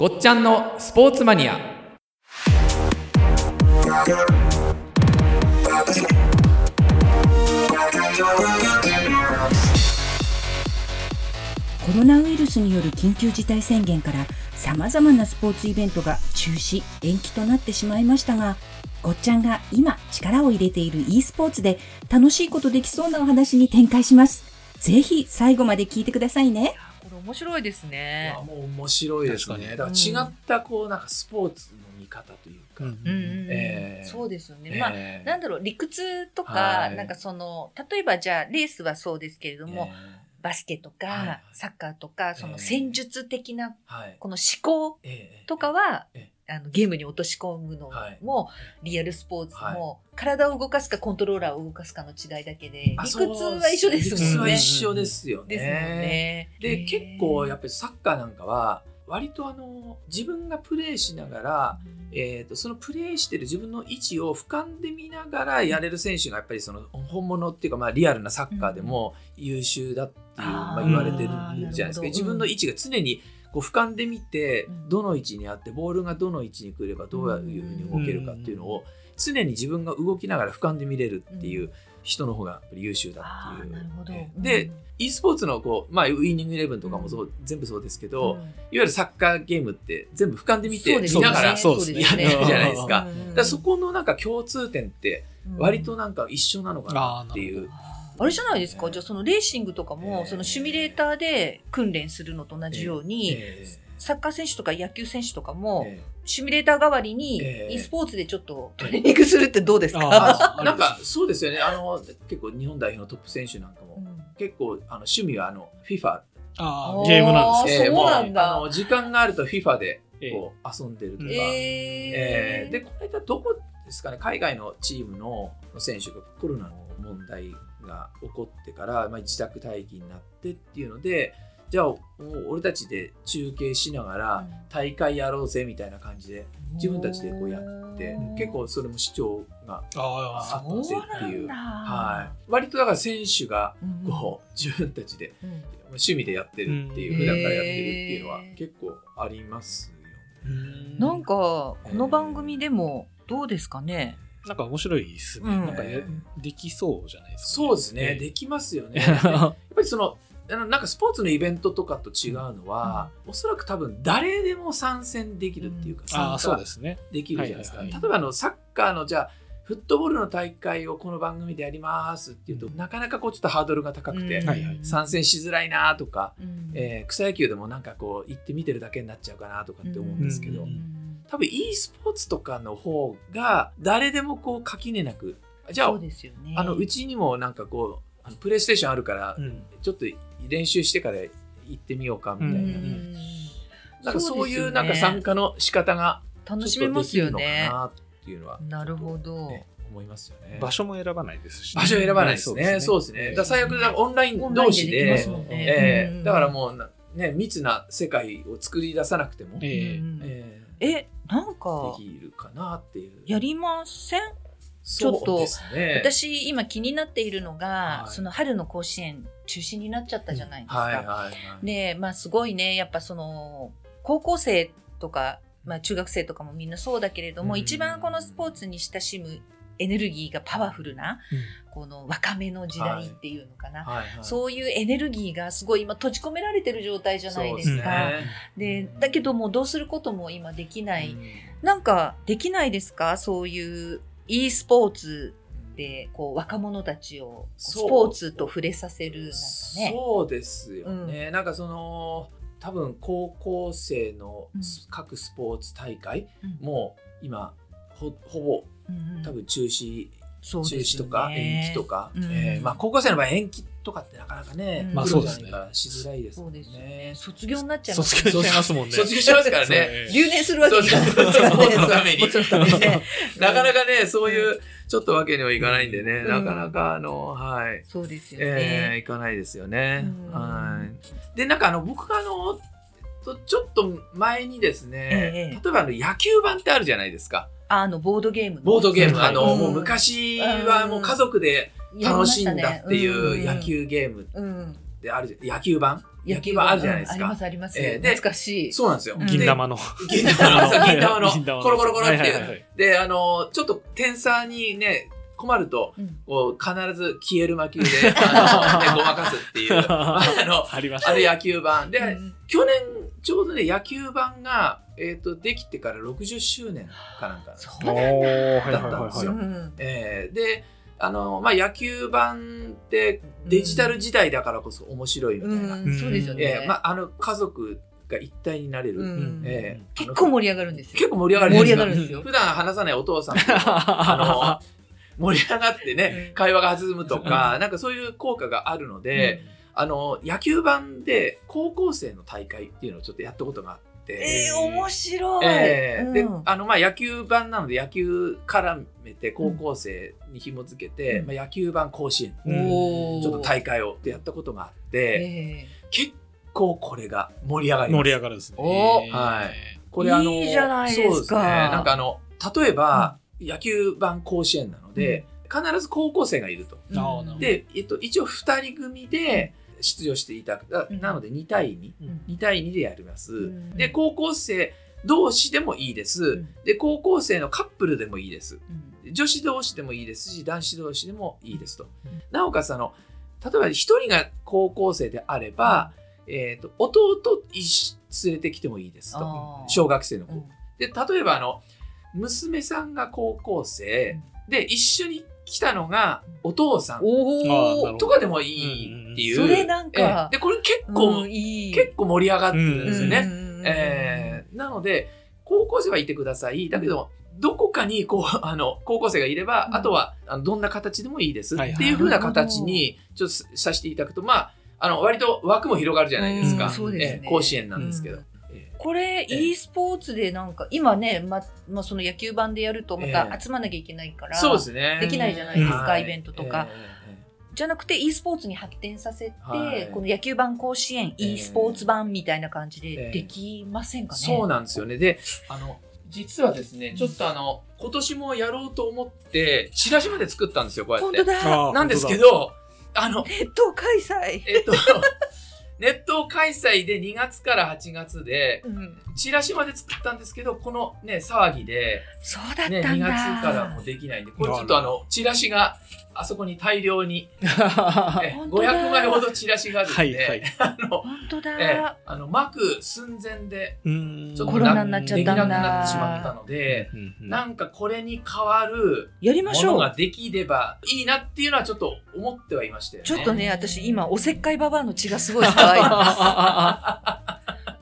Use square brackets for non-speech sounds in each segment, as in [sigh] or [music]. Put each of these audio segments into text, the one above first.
ごっちゃんのスポーツマニアコロナウイルスによる緊急事態宣言から様々なスポーツイベントが中止、延期となってしまいましたが、ごっちゃんが今力を入れている e スポーツで楽しいことできそうなお話に展開します。ぜひ最後まで聞いてくださいね。面白いですいねや。もう面白いですね。だから違ったこうなんかスポーツの見方というか、そうですよね。まあえーなんだろう理屈とか、はい。なんかその例えばじゃあレースはそうですけれども、えバスケとか、サッカーとかその戦術的なこの思考えーとかは、えあのゲームに落とし込むのはい。も、リアルスポーツはも、体を動かすかコントローラーを動かすかの違いだけで理あ屈は一緒ですもんね。理屈は一緒ですよね。ですもんね。で結構やっぱぱりサッカーなんかは割とあの自分がプレーしながら、えー、とそのプレーしてる自分の位置を俯瞰で見ながらやれる選手がやっぱりその本物っていうか、まあ、リアルなサッカーでも優秀だっていう、まあ、言われてるじゃないですか。自分の位置が常にこう俯瞰で見てうん。どの位置にあってボールがどの位置に来ればどういうふうに動けるかっていうのを常に自分が動きながら俯瞰で見れるっていう人の方がやっぱり優秀だっていう。なるほど。で e スポーツのこう、まあ、ウイニングイレブンとかもそう、全部そうですけど、いわゆるサッカーゲームって全部俯瞰で見て見ながらやってるじゃないですか。うんだそこのなんか共通点って割となんか一緒なのかなっていう。あれじゃないですか、じゃあそのレーシングとかも、えーそのシミュレーターで訓練するのと同じように、えサッカー選手とか野球選手とかーも、えシミュレーター代わりに、えー e スポーツでちょっとトレーニングするってどうですか、[laughs] なんかそうですよね。あの結構日本代表のトップ選手なんかも、うん結構あの趣味はあの FIFA、あーゲームなんです。あーね。そうなんだ。もうあの時間があると FIFA でええ。こう遊んでるとか。えーえーでこの間どこですかね？海外のチームの選手がコロナの問題が起こってから、まあ、自宅待機になってっていうのでじゃあもう俺たちで中継しながら大会やろうぜみたいな感じで自分たちでこうやってうん。結構それも市長がああってっていう。はい、割とだから選手がうん。こう自分たちでうん。趣味でやってるっていう、うん普段からやってるっていうのは結構ありますよね。あ。なんかこの番組でもどうですかね、なんか面白いですね。うん。なんかやできそうじゃないですか。そうですね、ええできますよね。[laughs] やっぱりそのなんかスポーツのイベントとかと違うのは、おそらく多分誰でも参戦できるっていうか、参加ですね。できるじゃないですか。例えばあのサッカーのじゃあフットボールの大会をこの番組でやりますっていうと、うん。なかなかこうちょっとハードルが高くて、参戦しづらいなとか、うん。えー草野球でもなんかこう行って見てるだけになっちゃうかなとかって思うんですけど、うん多分 e スポーツとかの方が誰でもこう垣根なくじゃあそうですよね。あのうちにもなんかこうあのプレイステーションあるから、うん。ちょっと練習してから行ってみようかみたいな、うんうんなんかそういうなんか参加の仕方が楽しちょっとめますよできるのかねなっていうのは、なるほど、ね思いますよね。場所も選ばないですしね。場所選ばないですね。そうですね。だから最悪オンライン同士で、でね。うんえーだからもうなね密な世界を作り出さなくても、ええ。うんええなんーかできるかなっていう。やりません？そうとですね。私今気になっているのが、はいその春の甲子園中止になっちゃったじゃないですか。はいはいはい。でまあすごいねやっぱその高校生とか、まあ、中学生とかもみんなそうだけれども、うん一番このスポーツに親しむエネルギーがパワフルな、この若めの時代っていうのかな、はい。はい、そういうエネルギーがすごい今閉じ込められてる状態じゃないですか。でだけどもうどうすることも今できない、うん。なんかできないですか？そういう e スポーツでこう若者たちをスポーツと触れさせるなんかね。そうですよね、なんかその多分高校生のうん。各スポーツ大会うん。も今ほほぼうんうん多分中止、そう中止とか延期とか、うんえーまあ、高校生の場合延期とかってなかなかね、うんまあそうですねじゃないからしづらいですもんそうですよねね。卒業になっちゃいます卒業しますもんね。卒業しますからね。留年するわけにいかないですか [laughs] なかなかね、そういうちょっとわけにはいかないんでね、うんなかなかあの、はい。そうですよえー、ね。いかないですよね。うんはい。で、なんかあの、僕があの、とちょっと前にですね、ええ例えばあの野球盤ってあるじゃないですか。あのボードゲームのボードゲーム。はいあの、うんもう昔はもう家族で楽しんだっていう野球ゲームである野球盤野球盤あるじゃないですか。うんありますあります。ええで懐かしい。そうなんですよ。うん銀玉の。で。銀玉の、[laughs] 銀玉のコロコロコロっていう。で、あの、ちょっと点差にね、困ると、うんこう必ず消える魔球で、[laughs] あの、ね、ごまかすっていう、[laughs] あの、ありましたね。あの野球盤。で、うん去年、ちょうどね、野球盤が、えっ、と、できてから60周年かなんかだ。ったんですよえーで、あの、まあ、野球盤ってデジタル時代だからこそ面白いみたいな。うん、そうですよね。えーまあ、あの、家族が一体になれる。うんえー結構盛り上がるんですよ。結構盛り上がる盛り上じゃないでかがるんですすよ。普段話さないお父さんと [laughs] あの、盛り上がってねう、ん会話が弾むとか、なんかそういう効果があるので、あの、野球盤で高校生の大会っていうのをちょっとやったことがあって、えー、面白い。えーでうん。あのまあ野球盤なので野球絡めて高校生に紐付けて、うん。まあ、野球盤甲子園。ちょっと大会をってやったことがあって、え結構これが盛り上がります。盛り上がるんですね。お。はい。これあのいいじゃないですか。そうですね。なんかあの例えば、野球盤甲子園なので、必ず高校生がいると。ーあーなるほど。で、えっと、一応2人組で出場していた。なので2対2、うん。2対2でやります。うん。で、高校生同士でもいいです。うん。で、高校生のカップルでもいいです。うん。女子同士でもいいですし、男子同士でもいいですと。うん。なおかつ、あの、例えば1人が高校生であれば、えっと、弟連れてきてもいいですと。小学生の子。うん。で、例えば、あの、娘さんが高校生で、一緒に来たのがお父さん。とかでもいいっていう。それなんかええ。で、これ結構、結構盛り上がってるんですよね。うんえーなので、高校生はいてください。だけど、どこかにこう [laughs] あの高校生がいれば、うん。あとはあのどんな形でもいいですっていうふうな形にちょっとさせていただくと、まあ、あの割と枠も広がるじゃないですか、うんそうですね。ええ甲子園なんですけど。これ、ええ e スポーツでなんか、今ね、ま、まあ、その野球盤でやるとまえたえ集まんなきゃいけないから、そうですね。できないじゃないですかはいイベントとかええええじゃなくて e スポーツに発展させて、はいこの野球盤甲子園、ええ e スポーツ版みたいな感じええでできませんかね？そうなんですよね。で、あの、実はですね、ちょっとあの、今年もやろうと思って、チラシまで作ったんですよ、こうやって。本当だ。なんですけ、ど、あの、ネット開催。えっと、ネット開催で2月から8月で、うん、チラシまで作ったんですけど、ここのね、騒ぎで、そうだったんね、だ。2月からもできないんで、これちょっとあの、チラシが、あそこに大量に、[laughs] え本当だ500枚ほどチラシがですね、はいはい。あの、本当だ。えあの、巻く寸前で、うんちょっとなっちゃできなくなってしまったので、うんうんなんかこれに変わるやりましょう。ものができればいいなっていうのはちょっと思ってはいましたよね。ちょっとね、私今、おせっかいババアの血がすごい騒いでます。[laughs]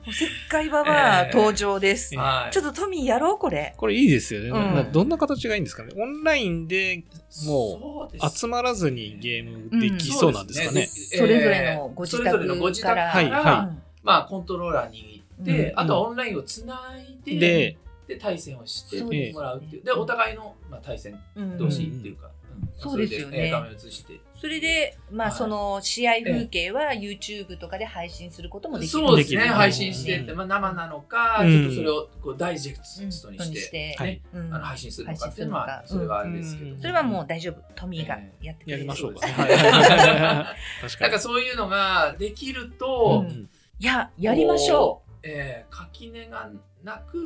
おせっかいババア登場です。はい、ちょっとトミーやろう、これ。これいいですよね。うん。などんな形がいいんですかね。オンラインでもそう集まらずにゲームできそうなんですかね。そそれぞれのご自宅それぞれのご自宅から、はいはまあ、コントローラー握って、うん。あとはオンラインをつないで、で、で対戦をしてもらうっていう。で、お互いの、まあ、対戦うん。同士っていうか、うん。そうですよね。画面映して。それで、まあ、はい。その試合風景は YouTube とかで配信することもできる。そうですね、配信してって、うん。まあ、生なのか、うん。ちょっとそれをこうダイジェクトにうん。して、はい。ねうん。あの配信するのかっていうのは、それはあれですけど、うん。それはもう大丈夫。トミーがやってくれる。やりましょう。[laughs] か。なんか。そういうのができると、うん。いや、やりましょう。えー垣根がなく、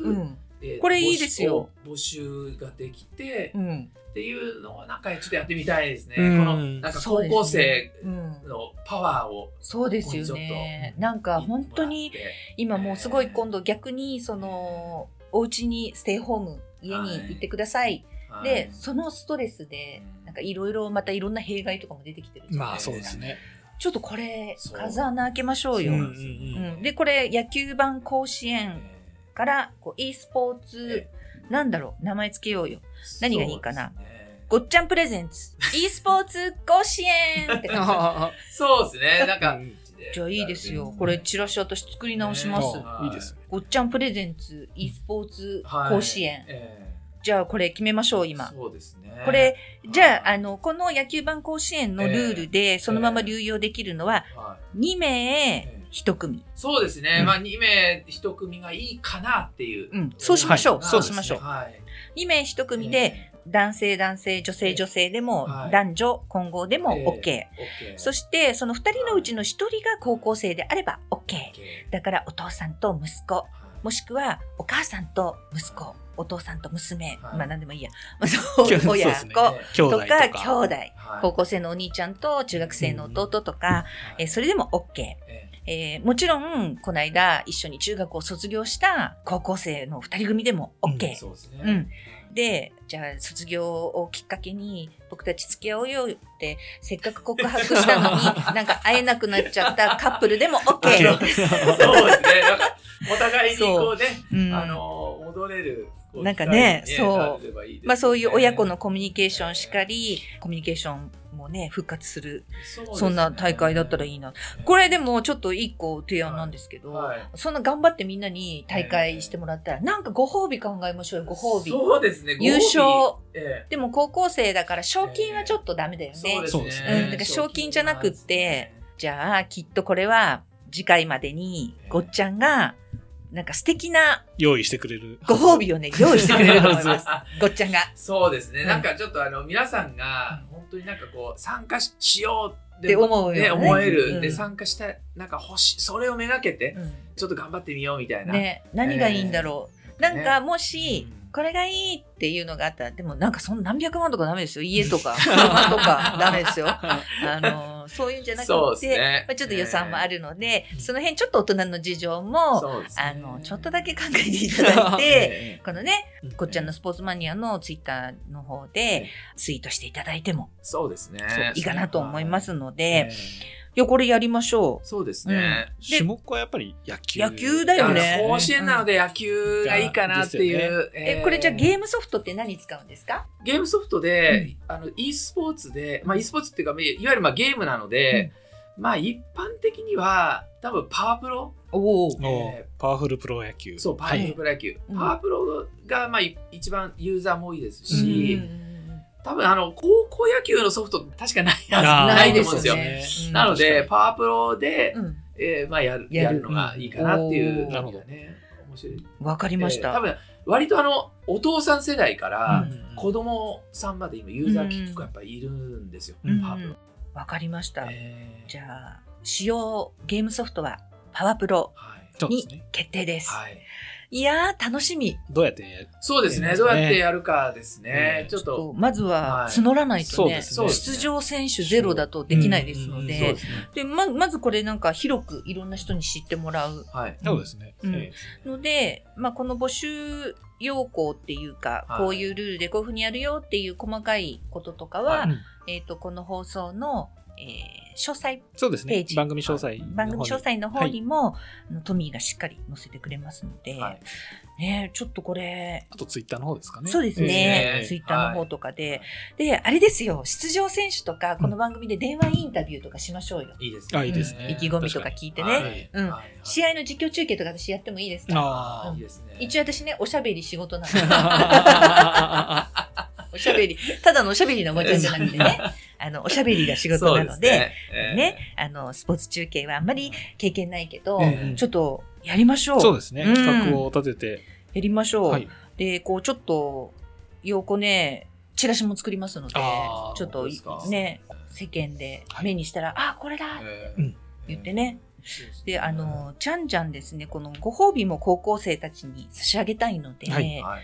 これいいですよ募集ができて、うん。っていうのをなんかちょっとやってみたいですね。うんこのなんか高校生うん。のパワーをそうですよねなんか本当に今もうすごい今度逆にそのお家にステイホーム家に行ってください。はいで、そのストレスでうんなんかいろいろまたいろんな弊害とかも出てきてる。まあそうですね。ちょっとこれ風穴開けましょうよ。そうなんうんうん、でこれ野球盤甲子園からこう e スポーツなんだろう名前つけようよ。何がいいかな？ねごっちゃんプレゼンツ。e スポーツ甲子園って。感 [laughs] そうですね。[laughs] なんか、うんじじゃあいいですよ。これチラシ私作り直します、いいですね。ごっちゃんプレゼンツ e スポーツはい甲子園、えじゃあこれ決めましょうえ今。そうですね。これじゃあはいあのこの野球盤甲子園のルールでそのまま流用できるのははい。2名1組、そうですね。うん。まあ、2名1組がいいかなっていう。うん、そうしましょう、はい。そうしましょう、はい。2名1組で、男性男性、女性女性でも、はい。男女混合でもええ。OK。OK そして、その二人のうちの一人が高校生であれば OK。OK だから、お父さんと息子、はい。もしくはお母さんと息子、お父さんと娘、はい。まあ何でもいいや。親子 [laughs] 兄弟。ととか、か。兄弟、はい。高校生のお兄ちゃんと中学生の弟とか、えーそれでも OK。えええーもちろん、この間一緒に中学を卒業した高校生の二人組でも OK。そうですね。うんで、じゃあ卒業をきっかけに僕たち付き合おうよって、せっかく告白したのに、[laughs] なんか会えなくなっちゃったカップルでも OK。[laughs] そうですね。なんか、お互いにこうね、うんあの、戻れる。なんかねそうまあそういう親子のコミュニケーションしかり、コミュニケーションもね、復活する、そんな大会だったらいいな。これでもちょっと一個提案なんですけど、はいそんな頑張ってみんなに大会してもらったら、なんかご褒美考えましょうよ、ご褒美。そうですね。優勝。えでも高校生だから賞金はちょっとダメだよえね。そうですね。うんだから賞金じゃなくってじゃあきっとこれは次回までにごっちゃんがなんか素敵な用意してくれる。ご褒美をね、[laughs] 用意してくれると思います。ごっちゃんが。そうですね。うんなんかちょっとあの、皆さんが、本当になんかこう、参加ししようって思うよねね、思える。うんで、参加したい、なんか欲しい、それをめがけて、ちょっと頑張ってみようみたいな。ね、何がいいんだろう。なんかもし、うんこれがいいっていうのがあったら、でもなんかそんな何百万とかダメですよ。家とか、[laughs] 車とかダメですよ。[laughs] あの、そういうんじゃなくて、ね。まあ、ちょっと予算もある。るので、その辺ちょっと大人の事情も、ねあの、ちょっとだけ考えていただいて、[laughs] えこのね、うんこっちゃんのスポーツマニアのツイッターの方でツイートしていただいてもそうですね。いいかなと思いますのえで、えいや、これやりましょう。そうですね。で種目はやっぱり野球。野球だよね甲子園なので野球がいいかなっていう。え、これじゃあゲーームソフトって何使うんですか？ゲームソフトで、あの e スポーツで、まあ e スポーツっていうか、いわゆるまあゲームなので、まあ一般的には多分パワープロ、おお。パワフルプロ野球。そう、パワープロプロ野球。うんパワープロがまあい一番ユーザーも多いですうんし、多分あの高校野球のソフト確かないないと思うんですよ。なねなので、確パワープロで、うんえーまあやるやるのがいいかなっていううんのがね、面白い。わかりました。えー多分割とあのお父さん世代からうん子供さんまで今ユーザー結構やっぱりいるんですよ、うんパワープロ。わかりました。えーじゃあ、使用ゲームソフトはパワープロはいに。決定です。はい、いやー、楽しみ。どうやって？やるそうですね、ね。どうやってやるかですね、ねちょっと。まずははい。募らないとね、そうですね。出場選手ゼロだとできないですのうんで、でままずこれなんか広くいろんな人に知ってもらう。はい。そうですね。ので、まあ、この募集要項っていうか、はい。こういうルールでこういうふうにやるよっていう細かいこととかは、はい。えっ、と、この放送の、えー詳細、そうですね。ページ。番組詳細。番組詳細の方にも、あのトミーがしっかり載せてくれますので、はい。ね、ちょっとこれ、あとツイッターの方ですかね。そうですね、ええツイッターの方とかで、で、あれですよ、出場選手とか、この番組で電話インタビューとかしましょうよ。いいですね。あいいですね。意気込みとか聞いてね。はい。うん。はい試合の実況中継とか私やってもいいですか？あいいですね。一応私ね、おしゃべり仕事なので、あ。[laughs] おしゃべり、ただのおしゃべりのおばちゃんじゃなくてね、あの、おしゃべりが仕事なので、ね。えーね、あの、スポーツ中継はあんまり経験ないけど、ええ。ちょっとやりましょう。そうですね。うん。企画を立てて。やりましょう。はい。で、こう、ちょっと、横ね、チラシも作りますのでちょっとね、世間で目にしたら、あ、これだえーうん。言ってね。で、あの、ちゃんちゃんですね、このご褒美も高校生たちに差し上げたいので、はい。はいはい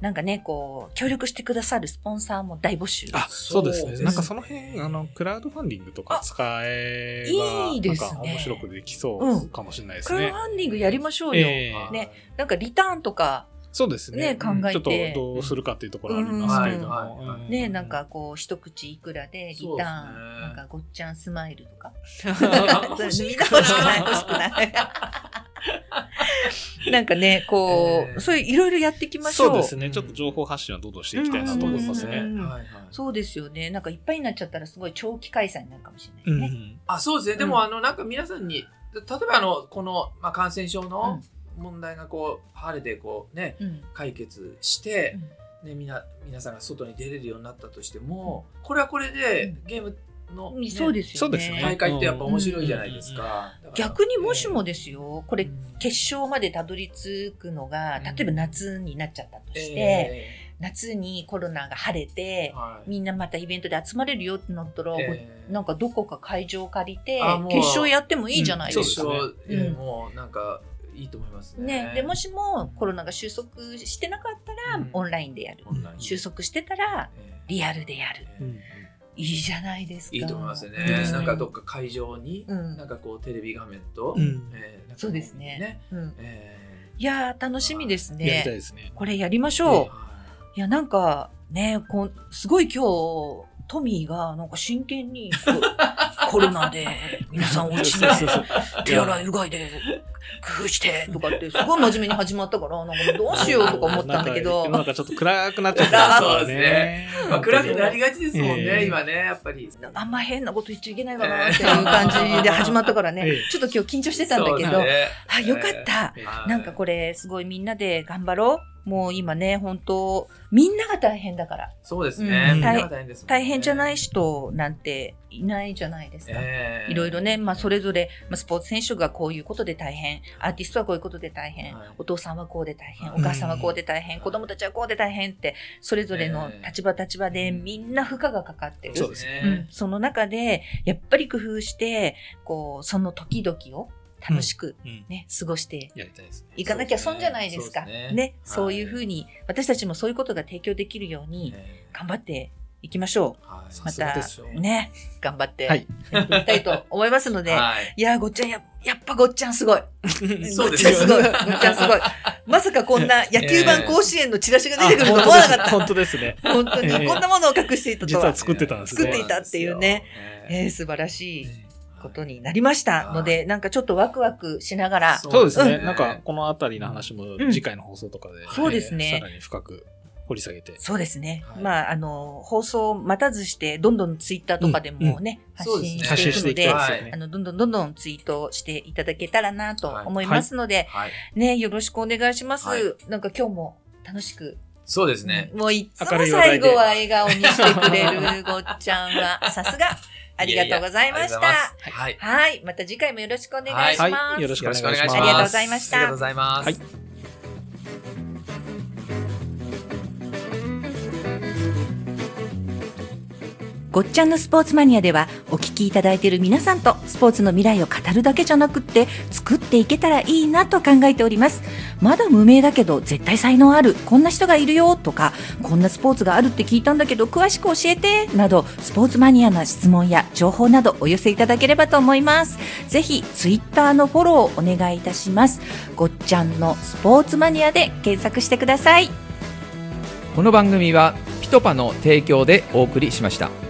なんかね、こう、協力してくださるスポンサーも大募集。あ、そうですね。そうですねなんかその辺、あの、クラウドファンディングとか使えば、いいですねなんか面白くできそうかもしれないですねクラウド。ファンディングやりましょうよ。ええねなんかリターンとか、そうですね。ね考えてちょっとどうするかっていうところありますけれども。ね、なんか、こう、一口いくらでリターン、ねなんかごっちゃんスマイルとか。みんな欲しくない、欲しくない。[laughs] なんかね、こう、えーそういういろいろやっていきましょう。そうですね。ちょっと情報発信はどんどんしていきたいなと思いますね。うんはいはいそうですよね。なんかいっぱいになっちゃったらすごい長期開催になるかもしうれないね。ん。あそうですね、でもあのなんか皆さんに例えばあのこの、まあ、感染症の問題がこう晴れてこうねうん。解決して、ね、みな皆さんが外に出れるようになったとしてもこれはこれでうんゲームの、うんね。そうですよね。そうですね。大会ってやっぱ面白いじゃないですか。逆にもしもですよ、これうん決勝までたどり着くのが、うん。例えば夏になっちゃったとして、え夏にコロナが晴れて、はい。みんなまたイベントで集まれるよってなったら、えーなんかどこか会場借りて決勝やってもいいじゃないですか。もうなんかいいと思いますね。ね、でもしもコロナが収束してなかったら、うん。オンラインでやる。収束してたらえーリアルでやるいいじゃないですか。いいと思いますね。いいなんかどっか会場に、うんなんかこうテレビ画面と、うんえーそうですねうん、えいやー楽しみですやりたいね。ですね。これやりましーょう。はいやなんかねこうすごい今日トミーがなんか真剣にコロナで皆さんお家に手洗いうがいで工夫してとかってすごい真面目に始まったからなんかどうしようとか思ったんだけど。[laughs] なんかちょっと暗くなっちゃった。あ [laughs] そうですね。まあ、暗くなりがちですもんね、ええ。今ね、やっぱり。あんま変なこと言っちゃいけないかなっていう感じで始まったからね、ええ。ちょっと今日緊張してたんだけど、ね。あよかった、ええ。はい。なんかこれすごいみんなで頑張ろうもう今ね本当みんなが大変だから。そうですね。うん。大変ですね。大変じゃない人なんていないじゃないですか。ええ。いろいろね、まあ、それぞれ、まあ、スポーツ選手がこういうことで大変、アーティストはこういうことで大変、はい。お父さんはこうで大変、はいお母さんはこうで大変、子供たちはこうで大変って、それぞれの立場立場でみんな負荷がかかってる。そうですね。うん、その中で、やっぱり工夫して、こう、その時々を楽しくうんね、過ごしていかなきゃ損じゃないですか。ねねはいそういうふうに、私たちもそういうことが提供できるように、え頑張っていきましょえはいう。またね、頑張ってはいやっていきたいと思いますので、はい。いやー、ごっちゃんや、やっぱごっちゃんすごい。そうですごっちゃんすごい。ごっちゃんすごい。まさかこんな [laughs] 野球版甲子園のチラシが出てくると思わなかった。本当ですね。本当に、ええこんなものを隠していたとは。実は作ってたんですね。作っていたっていうねえー、素晴らしいことになりましたので、なんかちょっとワクワクしながら、そうですね。うなんか、このあたりの話もん次回の放送とかで、そうですねえーさらに深く掘り下げて。そうですね。はいまあ、あの、放送を待たずして、どんどんツイッターとかでもね、うですね信発信してていくので、でね。あの、どんどんどんどんツイートしていただけたらなと思いますので、はい。ね、よろしくお願いします。はいなんか今日も楽しく。そうですね。もういつも最後は笑顔にしてくれるごっちゃんは、さすが、ありがとうございました。はい。はい。また次回もよろしくお願いします。はい。よろしくお願いします。よろしくお願いします。ありがとうございましたありがとうございます。はいごっちゃんのスポーツマニアではお聞きいただいている皆さんとスポーツの未来を語るだけじゃなくって作っていけたらいいなと考えております。まだ無名だけど絶対才能あるこんな人がいるよとかこんなスポーツがあるって聞いたんだけど詳しく教えて。などスポーツマニアな質問や情報などお寄せいただければと思います。ぜひツイッターのフォローをお願いいたします。ごっちゃんのスポーツマニアで検索してください。この番組はピトパの提供でお送りしました。